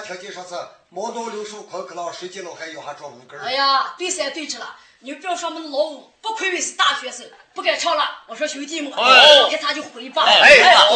条件毛树可了，谁见了还还装五根哎呀，对三对去了，你不要说我们老五不愧为是大学生，不敢唱了。我说兄弟们，明天就回吧。哎，好。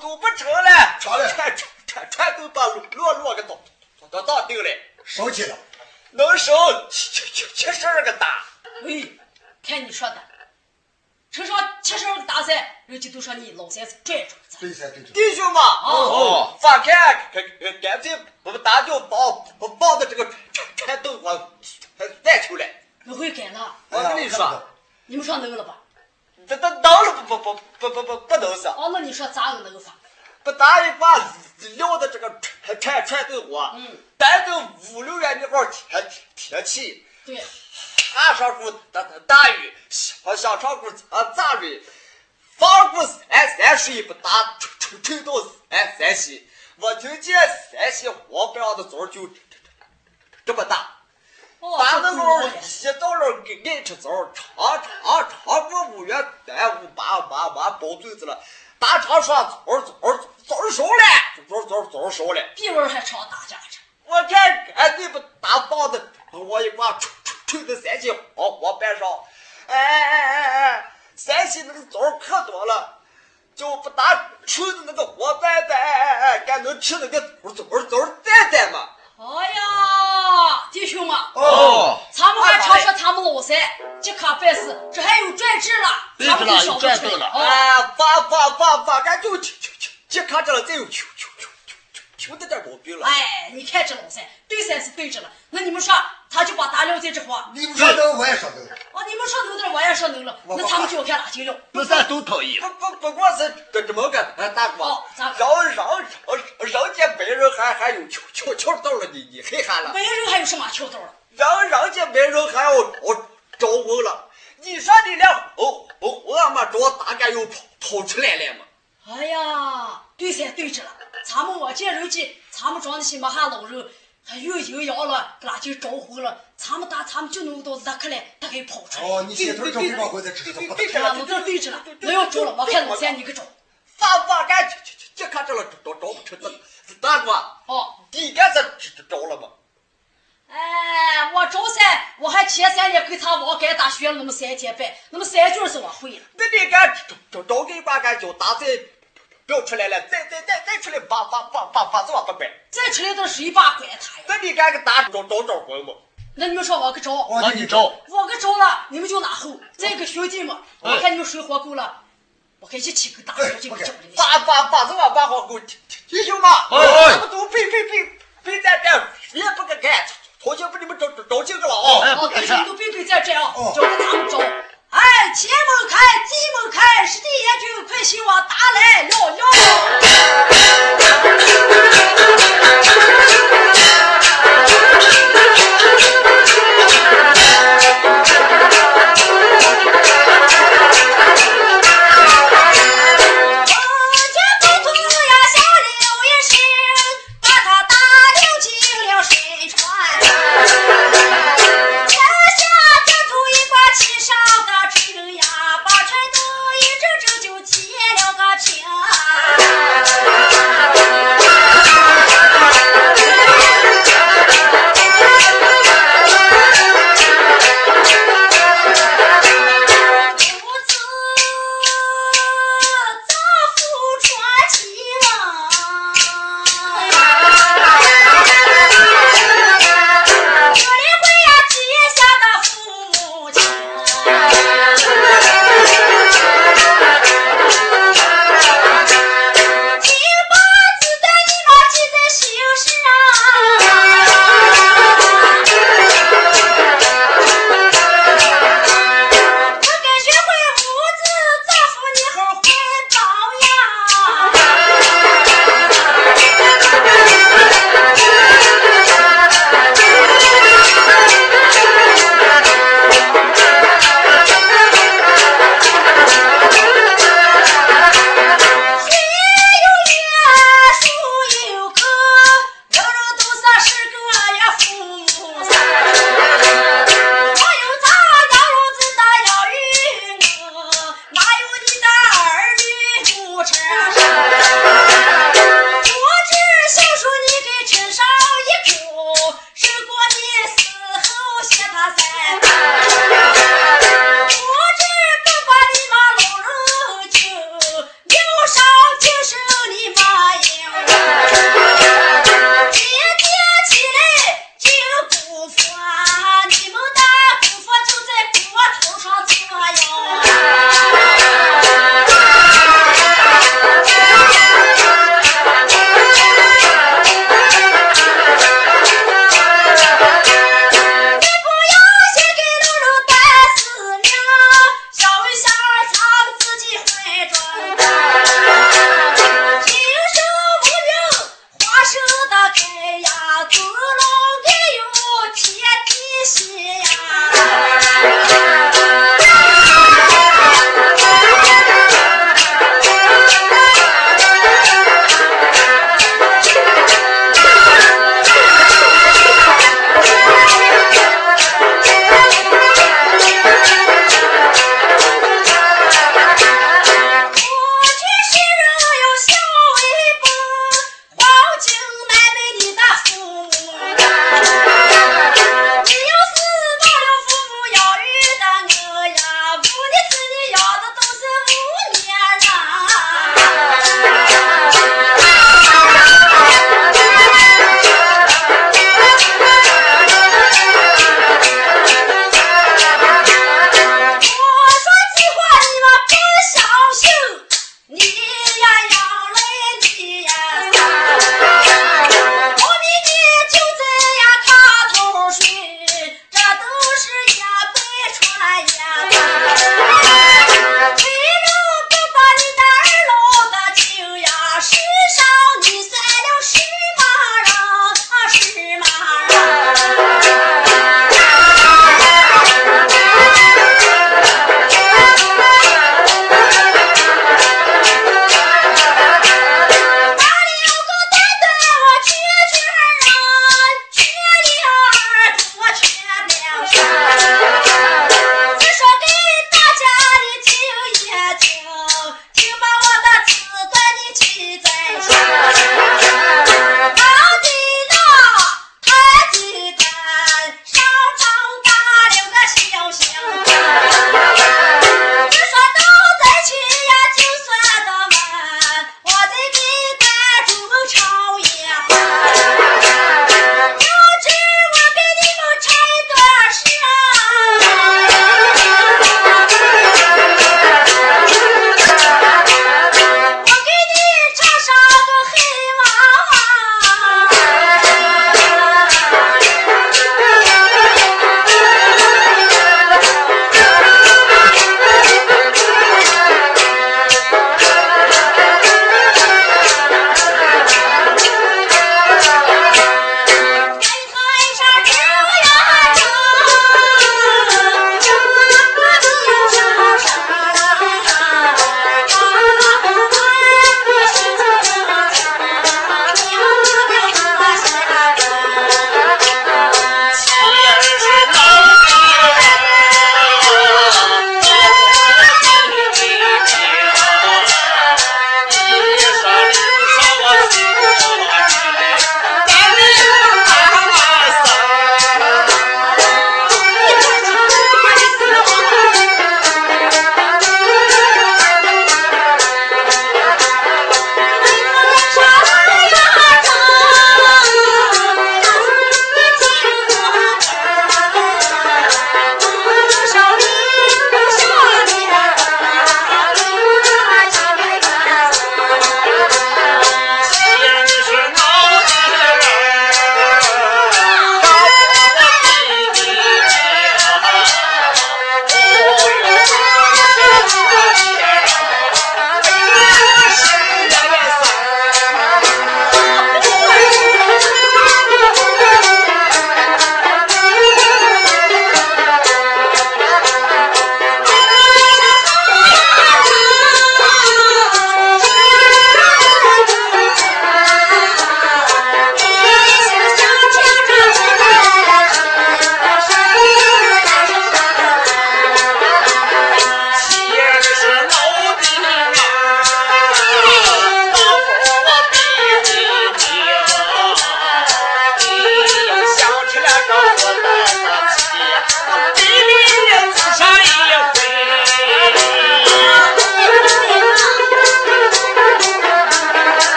都不成了，全穿穿穿都把落落个倒，咋倒丢了？收起了，能收七七七七十二个大。喂，看你说的，车上七十二个大赛，人家都说你老三是拽着咱。对三对。弟兄们啊，放开，赶赶，干脆我们大家把把的这个全都我带出来。我会改了。我跟你说，你们穿得了吧？你说咋个那个法，不打一把，撂的这个传传铲头嗯，待到五六月里头，天天气，看上个大大雨，下下场个，啊咋雨，风过三三水不大，吹吹吹到，三，山西，我听见山西荒，这样的枣就这么大，大那个，一到了，挨爱吃枣，长长长过五月，耽误把把完包粽子了。打长串枣儿枣儿枣儿熟了，枣儿枣儿枣儿熟了，比我们还长，大家长。我这哎，你不打棒子，我一把锤锤子三斤火火板上。哎哎哎哎，山西那个枣儿可多了，就不打锤子那个火板板，哎哎哎，干能吃那个枣儿枣儿枣儿带带吗？哎呀！弟兄们，哦，咱们还常说他们老三，这可办事，这还有转制了，对他们就了晓得出有转制了。哦，哎，发发发发，俺就去去去，这看着了，再有求求求求求求得点毛病了。哎，你看这老三，对三是对着了，那你们说，他就把大料在这话，你们说。能，我也说能。哦，你们说能的，我也说能了，我那他们就要看哪听了。那咱都同意。不不不光是这这么个，哎，大哥还还有悄悄悄到了你你黑喊了，没人还有什么秋刀了？让人家别人还要我招呼了，你说你俩哦哦我们找大概又跑跑出来了嘛？哎呀，对三对着了，咱们我见人家，咱们装的些么哈老人，还有营养了，给他就着火了，咱们打咱们就能到日克来，他给跑出来。哦，你先头找不着回再吃什么？对啊，那这对着了，那要着了，我看老三你可招。发发俺去去去，这看着了找找不成，这哦，你干是找了吗？哎，我周三，我还前三年给他往该大学了那么三天半，那么三句是我会了。那你敢找找给把俺叫打再表出来了，再再再再出来把把把把把这不摆，再出来都是一把管他呀。那你敢给打找找找混吗？那你们说我给招，我那你招，我给招了，你们就拿后。再个兄弟们，我看你们谁活够了，我给一起个大学就给招了。把把把这碗把好给我弟兄们，哎哎咱们都别别别别在这，谁也不敢干，同学把你们找找找清楚了啊！哎，哦，不敢看弟兄都别别在这样哦，就跟他们走。哎，前门开，地门开，是的也就快些往打来了哟。